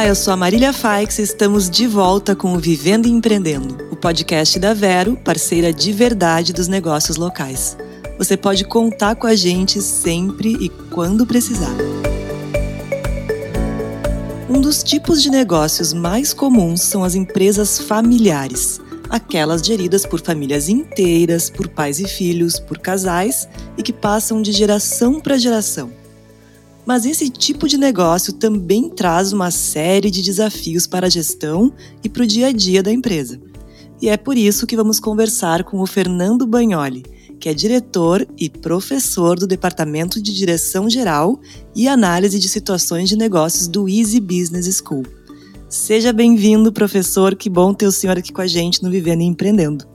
Olá, eu sou a Marília Faix e estamos de volta com o Vivendo e Empreendendo, o podcast da Vero, parceira de verdade dos negócios locais. Você pode contar com a gente sempre e quando precisar. Um dos tipos de negócios mais comuns são as empresas familiares, aquelas geridas por famílias inteiras, por pais e filhos, por casais e que passam de geração para geração. Mas esse tipo de negócio também traz uma série de desafios para a gestão e para o dia a dia da empresa. E é por isso que vamos conversar com o Fernando Bagnoli, que é diretor e professor do Departamento de Direção Geral e Análise de Situações de Negócios do Easy Business School. Seja bem-vindo, professor. Que bom ter o senhor aqui com a gente no Vivendo e Empreendendo.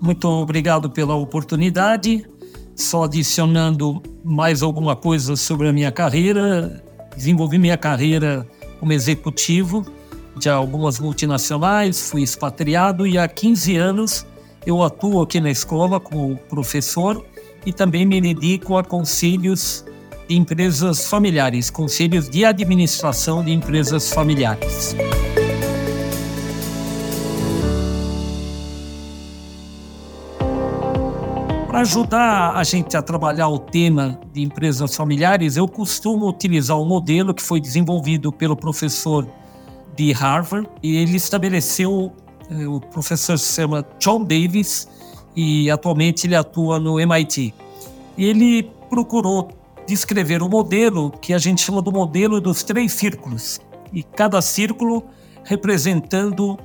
Muito obrigado pela oportunidade. Só adicionando mais alguma coisa sobre a minha carreira, desenvolvi minha carreira como executivo de algumas multinacionais, fui expatriado e há 15 anos eu atuo aqui na escola como professor e também me dedico a conselhos de empresas familiares, conselhos de administração de empresas familiares. Ajudar a gente a trabalhar o tema de empresas familiares, eu costumo utilizar um modelo que foi desenvolvido pelo professor de Harvard e ele estabeleceu é, o professor se chama John Davis e atualmente ele atua no MIT. Ele procurou descrever um modelo que a gente chama do modelo dos três círculos, e cada círculo representando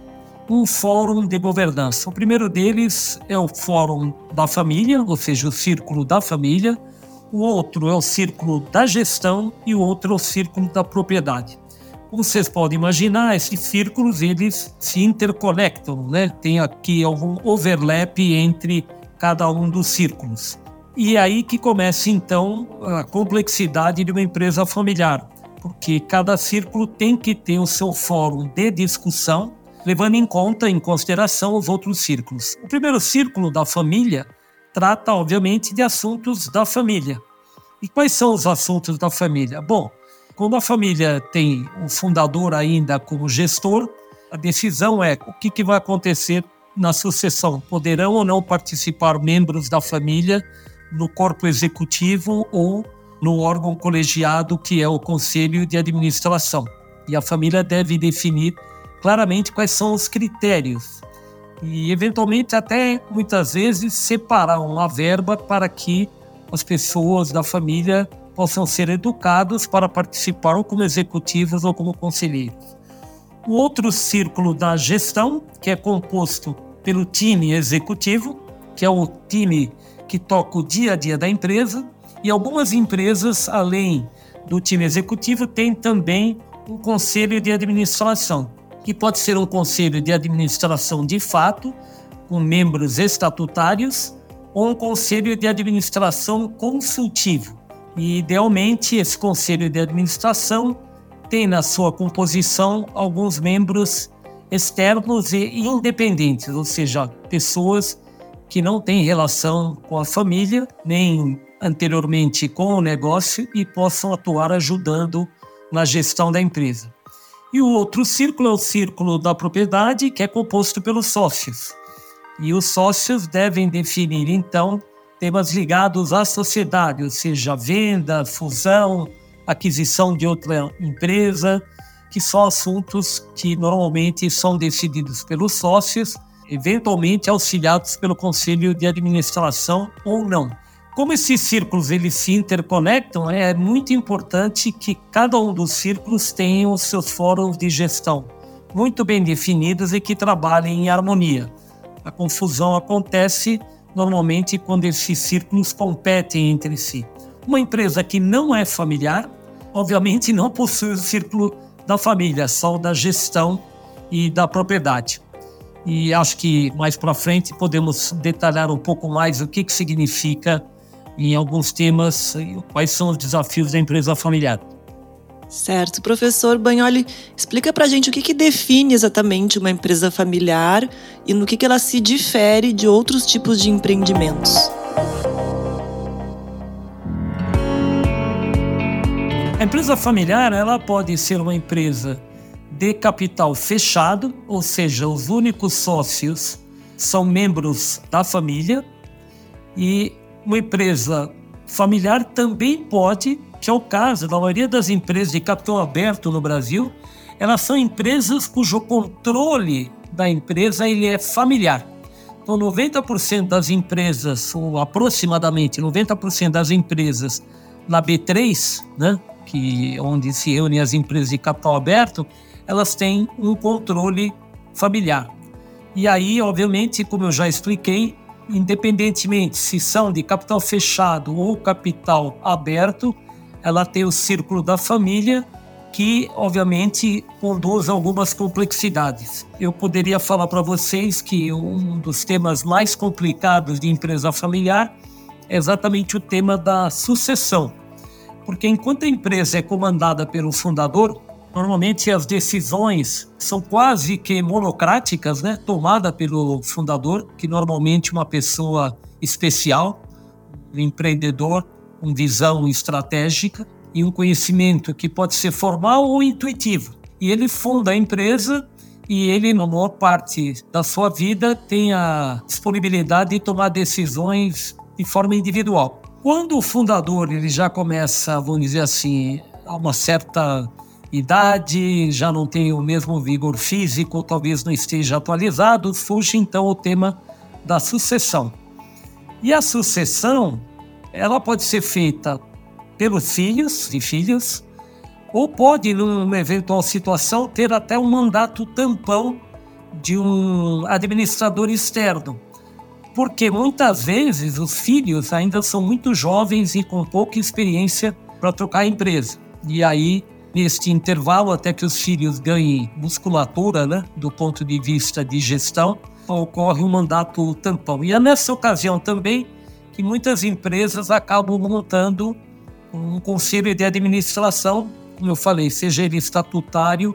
um fórum de governança. O primeiro deles é o fórum da família, ou seja, o círculo da família. O outro é o círculo da gestão e o outro é o círculo da propriedade. Como vocês podem imaginar, esses círculos eles se interconectam, né? Tem aqui algum overlap entre cada um dos círculos. E é aí que começa então a complexidade de uma empresa familiar, porque cada círculo tem que ter o seu fórum de discussão, levando em conta, em consideração, os outros círculos. O primeiro círculo da família trata, obviamente, de assuntos da família. E quais são os assuntos da família? Bom, quando a família tem o fundador ainda como gestor, a decisão é o que, que vai acontecer na sucessão. Poderão ou não participar membros da família no corpo executivo ou no órgão colegiado que é o conselho de administração. E a família deve definir claramente quais são os critérios e eventualmente até muitas vezes separar uma verba para que as pessoas da família possam ser educados para participar ou como executivos ou como conselheiros. O outro círculo da gestão, que é composto pelo time executivo, que é o time que toca o dia a dia da empresa, e algumas empresas, além do time executivo, têm também um conselho de administração, que pode ser um conselho de administração de fato, com membros estatutários, ou um conselho de administração consultivo, e, idealmente, esse conselho de administração tem na sua composição alguns membros externos e independentes, ou seja, pessoas que não têm relação com a família, nem anteriormente com o negócio e possam atuar ajudando na gestão da empresa. E o outro círculo é o círculo da propriedade, que é composto pelos sócios. E os sócios devem definir, então, temas ligados à sociedade, ou seja, venda, fusão, aquisição de outra empresa, que são assuntos que normalmente são decididos pelos sócios, eventualmente auxiliados pelo conselho de administração ou não. Como esses círculos eles se interconectam, é muito importante que cada um dos círculos tenha os seus fóruns de gestão muito bem definidos e que trabalhem em harmonia. A confusão acontece normalmente quando esses círculos competem entre si. Uma empresa que não é familiar, obviamente não possui o círculo da família, só da gestão e da propriedade. E acho que mais para frente podemos detalhar um pouco mais o que, que significa em alguns temas, quais são os desafios da empresa familiar. Certo. Professor Bagnoli, explica para a gente o que, que, define exatamente uma empresa familiar e no que, que ela se difere de outros tipos de empreendimentos. A empresa familiar ela pode ser uma empresa de capital fechado, ou seja, os únicos sócios são membros da família, e uma empresa familiar também pode, que é o caso da maioria das empresas de capital aberto no Brasil, elas são empresas cujo controle da empresa ele é familiar. Então, 90% das empresas, ou aproximadamente 90% das empresas na B3, né, que onde se reúnem as empresas de capital aberto, elas têm um controle familiar. E aí, obviamente, como eu já expliquei, independentemente se são de capital fechado ou capital aberto, ela tem o círculo da família que, obviamente, conduz algumas complexidades. Eu poderia falar para vocês que um dos temas mais complicados de empresa familiar é exatamente o tema da sucessão. Porque enquanto a empresa é comandada pelo fundador, normalmente as decisões são quase que monocráticas, né? Tomada pelo fundador, que normalmente uma pessoa especial, um empreendedor com visão estratégica e um conhecimento que pode ser formal ou intuitivo. E ele funda a empresa e ele, na maior parte da sua vida, tem a disponibilidade de tomar decisões de forma individual. Quando o fundador ele já começa, vamos dizer assim, a uma certa idade, já não tem o mesmo vigor físico, talvez não esteja atualizado, surge então o tema da sucessão. E a sucessão, ela pode ser feita pelos filhos e filhas, ou pode, numa eventual situação, ter até um mandato tampão de um administrador externo. Porque muitas vezes os filhos ainda são muito jovens e com pouca experiência para trocar a empresa. E aí neste intervalo até que os filhos ganhem musculatura, né, do ponto de vista de gestão, ocorre um mandato tampão. E é nessa ocasião também que muitas empresas acabam montando um conselho de administração, como eu falei, seja ele estatutário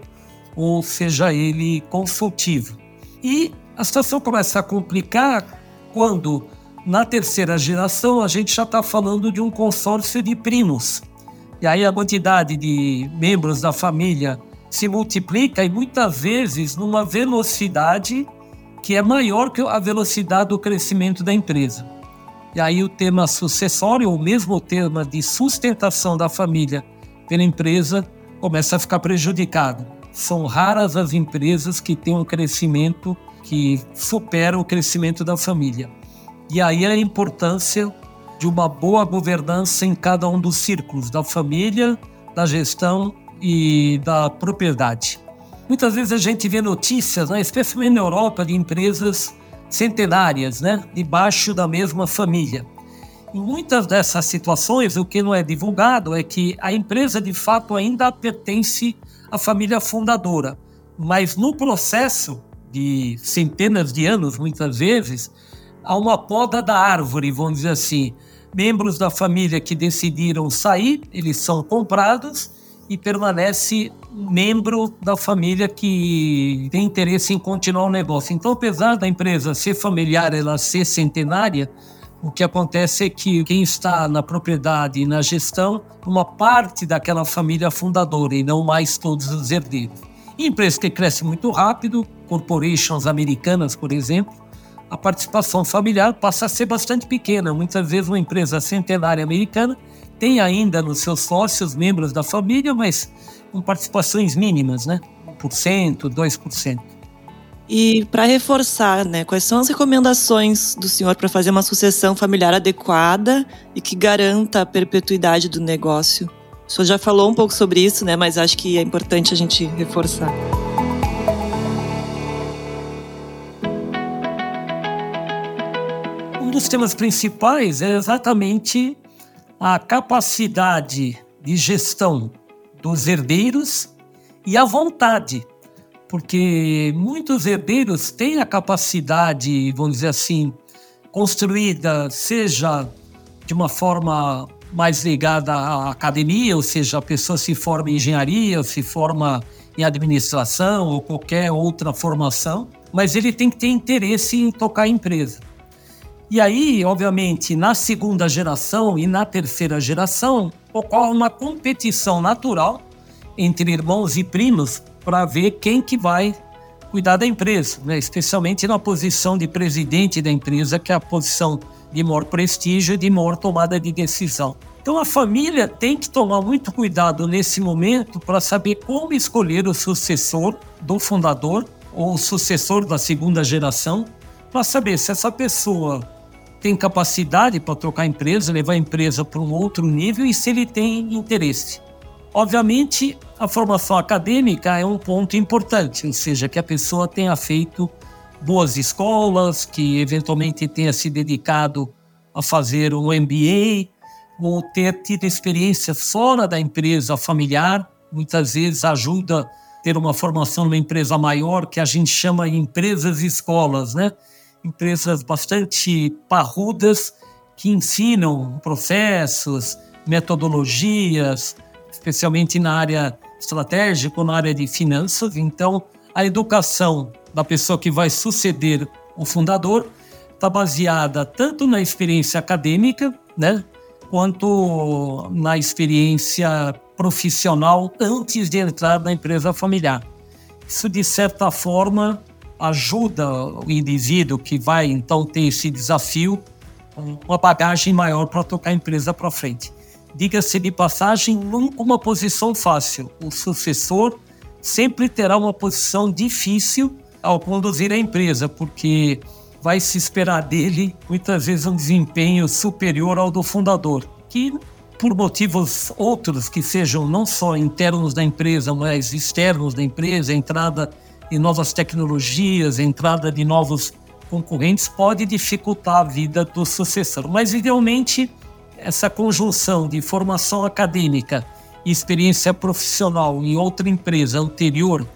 ou seja ele consultivo. E a situação começa a complicar quando, na terceira geração, a gente já está falando de um consórcio de primos. E aí a quantidade de membros da família se multiplica e muitas vezes numa velocidade que é maior que a velocidade do crescimento da empresa. E aí o tema sucessório, ou mesmo o tema de sustentação da família pela empresa, começa a ficar prejudicado. São raras as empresas que têm um crescimento que supera o crescimento da família. E aí a importância de uma boa governança em cada um dos círculos da família, da gestão e da propriedade. Muitas vezes a gente vê notícias, né, especialmente na Europa, de empresas centenárias, né, debaixo da mesma família. Em muitas dessas situações, o que não é divulgado é que a empresa de fato ainda pertence à família fundadora, mas no processo de centenas de anos, muitas vezes, há uma poda da árvore, vamos dizer assim membros da família que decidiram sair, eles são comprados e permanece membro da família que tem interesse em continuar o negócio. Então, apesar da empresa ser familiar, ela ser centenária, o que acontece é que quem está na propriedade e na gestão, uma parte daquela família fundadora e não mais todos os herdeiros. empresas que crescem muito rápido, corporations americanas, por exemplo, a participação familiar passa a ser bastante pequena. Muitas vezes uma empresa centenária americana tem ainda nos seus sócios membros da família, mas com participações mínimas, né? 1%, 2%. E para reforçar, né, quais são as recomendações do senhor para fazer uma sucessão familiar adequada e que garanta a perpetuidade do negócio? O senhor já falou um pouco sobre isso, né, mas acho que é importante a gente reforçar. Dos temas principais é exatamente a capacidade de gestão dos herdeiros e a vontade, porque muitos herdeiros têm a capacidade, vamos dizer assim, construída, seja de uma forma mais ligada à academia, ou seja, a pessoa se forma em engenharia, se forma em administração ou qualquer outra formação, mas ele tem que ter interesse em tocar a empresa. E aí, obviamente, na segunda geração e na terceira geração, ocorre uma competição natural entre irmãos e primos para ver quem que vai cuidar da empresa, né? especialmente na posição de presidente da empresa, que é a posição de maior prestígio e de maior tomada de decisão. Então a família tem que tomar muito cuidado nesse momento para saber como escolher o sucessor do fundador ou o sucessor da segunda geração, para saber se essa pessoa tem capacidade para trocar empresa, levar a empresa para um outro nível e se ele tem interesse. Obviamente, a formação acadêmica é um ponto importante, ou seja, que a pessoa tenha feito boas escolas, que eventualmente tenha se dedicado a fazer um MBA, ou ter tido experiência fora da empresa familiar, muitas vezes ajuda ter uma formação numa empresa maior, que a gente chama de empresas escolas, né? Empresas bastante parrudas que ensinam processos, metodologias, especialmente na área estratégica, na área de finanças. Então, a educação da pessoa que vai suceder o fundador está baseada tanto na experiência acadêmica, né, quanto na experiência profissional antes de entrar na empresa familiar. Isso, de certa forma, ajuda o indivíduo que vai então ter esse desafio uma bagagem maior para tocar a empresa para frente. Diga-se de passagem, nunca uma posição fácil. O sucessor sempre terá uma posição difícil ao conduzir a empresa, porque vai se esperar dele muitas vezes um desempenho superior ao do fundador, que por motivos outros que sejam não só internos da empresa, mas externos da empresa, entrada de novas tecnologias, entrada de novos concorrentes, pode dificultar a vida do sucessor. Mas idealmente essa conjunção de formação acadêmica e experiência profissional em outra empresa anterior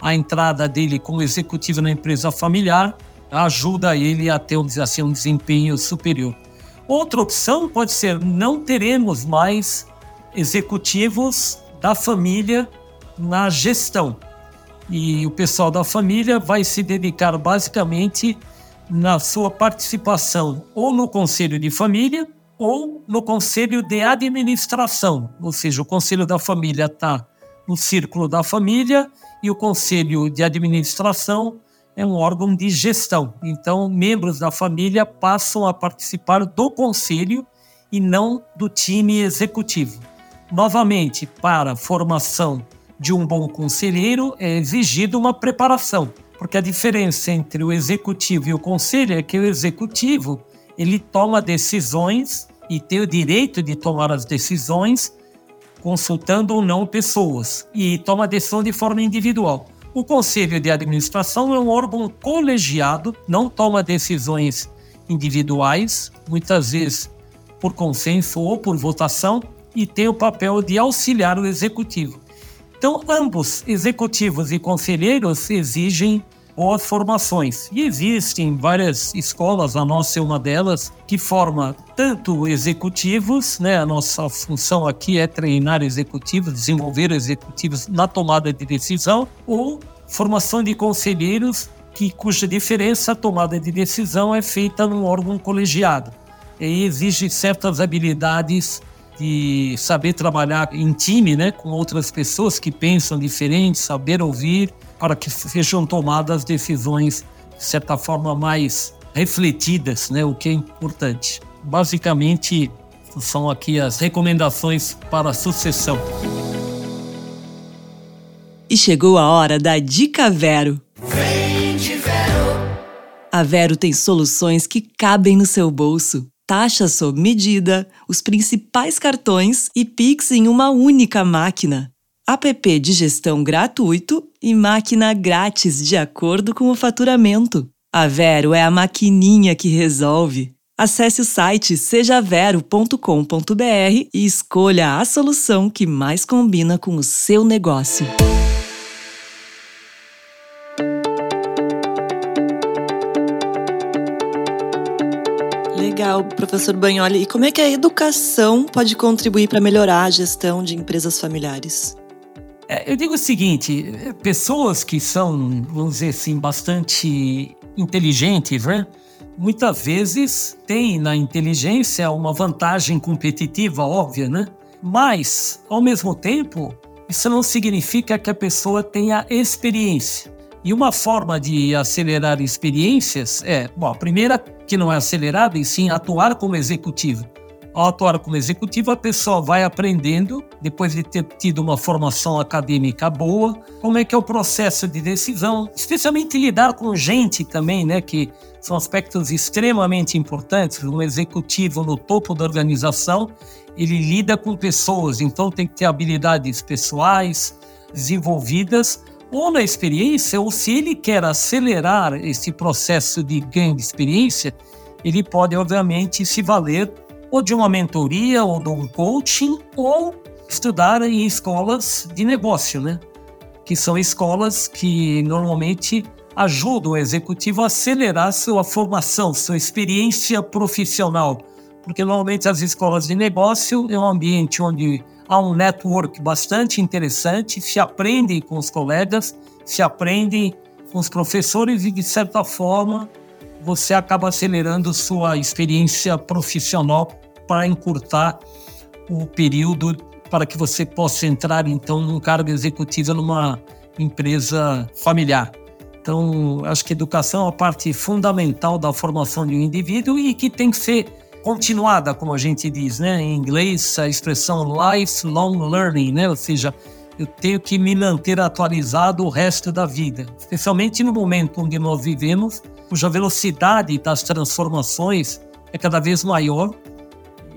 à entrada dele como executivo na empresa familiar ajuda ele a ter assim, um desempenho superior. Outra opção pode ser não teremos mais executivos da família na gestão. E o pessoal da família vai se dedicar basicamente na sua participação ou no conselho de família ou no conselho de administração, ou seja, o conselho da família está no círculo da família e o conselho de administração é um órgão de gestão. Então, membros da família passam a participar do conselho e não do time executivo. Novamente, para formação de um bom conselheiro é exigida uma preparação, porque a diferença entre o executivo e o conselho é que o executivo ele toma decisões e tem o direito de tomar as decisões consultando ou não pessoas e toma decisão de forma individual. O conselho de administração é um órgão colegiado, não toma decisões individuais, muitas vezes por consenso ou por votação, e tem o papel de auxiliar o executivo. Então, ambos, executivos e conselheiros, exigem boas formações. E existem várias escolas, a nossa é uma delas, que forma tanto executivos, né? A nossa função aqui é treinar executivos, desenvolver executivos na tomada de decisão, ou formação de conselheiros, que, cuja diferença, a tomada de decisão é feita num órgão colegiado. E exige certas habilidades de saber trabalhar em time, né, com outras pessoas que pensam diferente, saber ouvir, para que sejam tomadas decisões, de certa forma, mais refletidas, né, o que é importante. Basicamente, são aqui as recomendações para a sucessão. E chegou a hora da Dica Vero. Vem de Vero! A Vero tem soluções que cabem no seu bolso. Taxa sob medida, os principais cartões e Pix em uma única máquina app de gestão gratuito e máquina grátis de acordo com o faturamento. A Vero é a maquininha que resolve. Acesse o site sejavero.com.br e escolha a solução que mais combina com o seu negócio. Legal, professor Banholi. E como é que a educação pode contribuir para melhorar a gestão de empresas familiares? É, eu digo o seguinte: pessoas que são, vamos dizer assim, bastante inteligentes, né? Muitas vezes têm na inteligência uma vantagem competitiva óbvia, né? Mas, ao mesmo tempo, isso não significa que a pessoa tenha experiência. E uma forma de acelerar experiências é, bom, a primeira que não é acelerada, e sim atuar como executivo. Ao atuar como executivo, a pessoa vai aprendendo, depois de ter tido uma formação acadêmica boa, como é que é o processo de decisão, especialmente lidar com gente também, né, que são aspectos extremamente importantes. Um executivo no topo da organização, ele lida com pessoas, então tem que ter habilidades pessoais desenvolvidas ou na experiência, ou se ele quer acelerar esse processo de ganho de experiência, ele pode, obviamente, se valer ou de uma mentoria, ou de um coaching, ou estudar em escolas de negócio, né? Que são escolas que normalmente ajudam o executivo a acelerar sua formação, sua experiência profissional. Porque normalmente as escolas de negócio é um ambiente onde há um network bastante interessante, se aprende com os colegas, se aprende com os professores e, de certa forma, você acaba acelerando sua experiência profissional para encurtar o período para que você possa entrar, então, num cargo executivo numa empresa familiar. Então, acho que educação é a parte fundamental da formação de um indivíduo e que tem que ser continuada, como a gente diz, né? Em inglês, a expressão lifelong learning, né? Ou seja, eu tenho que me manter atualizado o resto da vida, especialmente no momento onde nós vivemos, cuja velocidade das transformações é cada vez maior.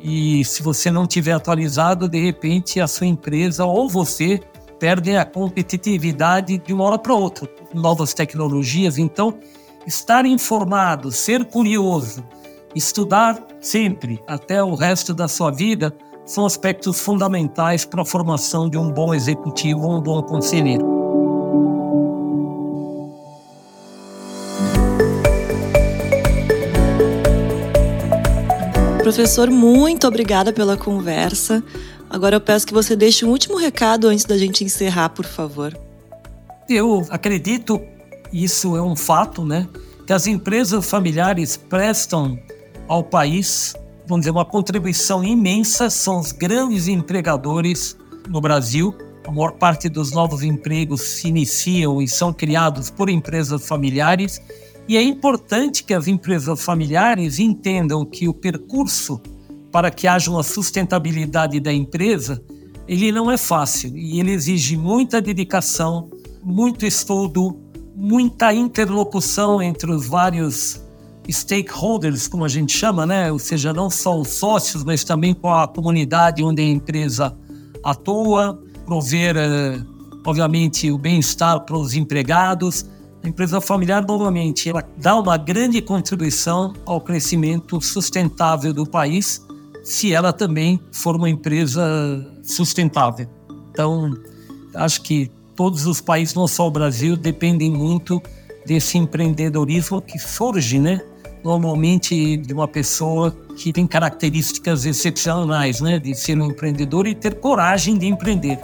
E se você não tiver atualizado, de repente a sua empresa ou você perde a competitividade de uma hora para outra. Novas tecnologias, então, estar informado, ser curioso, Estudar sempre, até o resto da sua vida, são aspectos fundamentais para a formação de um bom executivo ou um bom conselheiro. Professor, muito obrigada pela conversa. Agora eu peço que você deixe um último recado antes da gente encerrar, por favor. Eu acredito, isso é um fato, né? Que as empresas familiares prestam ao país, vamos dizer, uma contribuição imensa, são os grandes empregadores no Brasil. A maior parte dos novos empregos se iniciam e são criados por empresas familiares. E é importante que as empresas familiares entendam que o percurso para que haja uma sustentabilidade da empresa, ele não é fácil e ele exige muita dedicação, muito estudo, muita interlocução entre os vários stakeholders, como a gente chama, né? ou seja, não só os sócios, mas também com a comunidade onde a empresa atua, prover, eh, obviamente, o bem-estar para os empregados. A empresa familiar, normalmente, ela dá uma grande contribuição ao crescimento sustentável do país, se ela também for uma empresa sustentável. Então, acho que todos os países, não só o Brasil, dependem muito desse empreendedorismo que surge, né? Normalmente de uma pessoa que tem características excepcionais, né, de ser um empreendedor e ter coragem de empreender.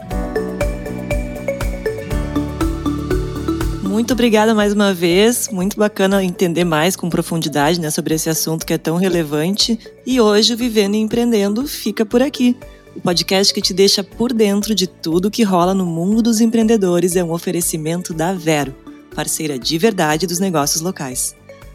Muito obrigada mais uma vez. Muito bacana entender mais com profundidade né, sobre esse assunto que é tão relevante. E hoje Vivendo e Empreendendo fica por aqui. O podcast que te deixa por dentro de tudo que rola no mundo dos empreendedores é um oferecimento da Vero, parceira de verdade dos negócios locais.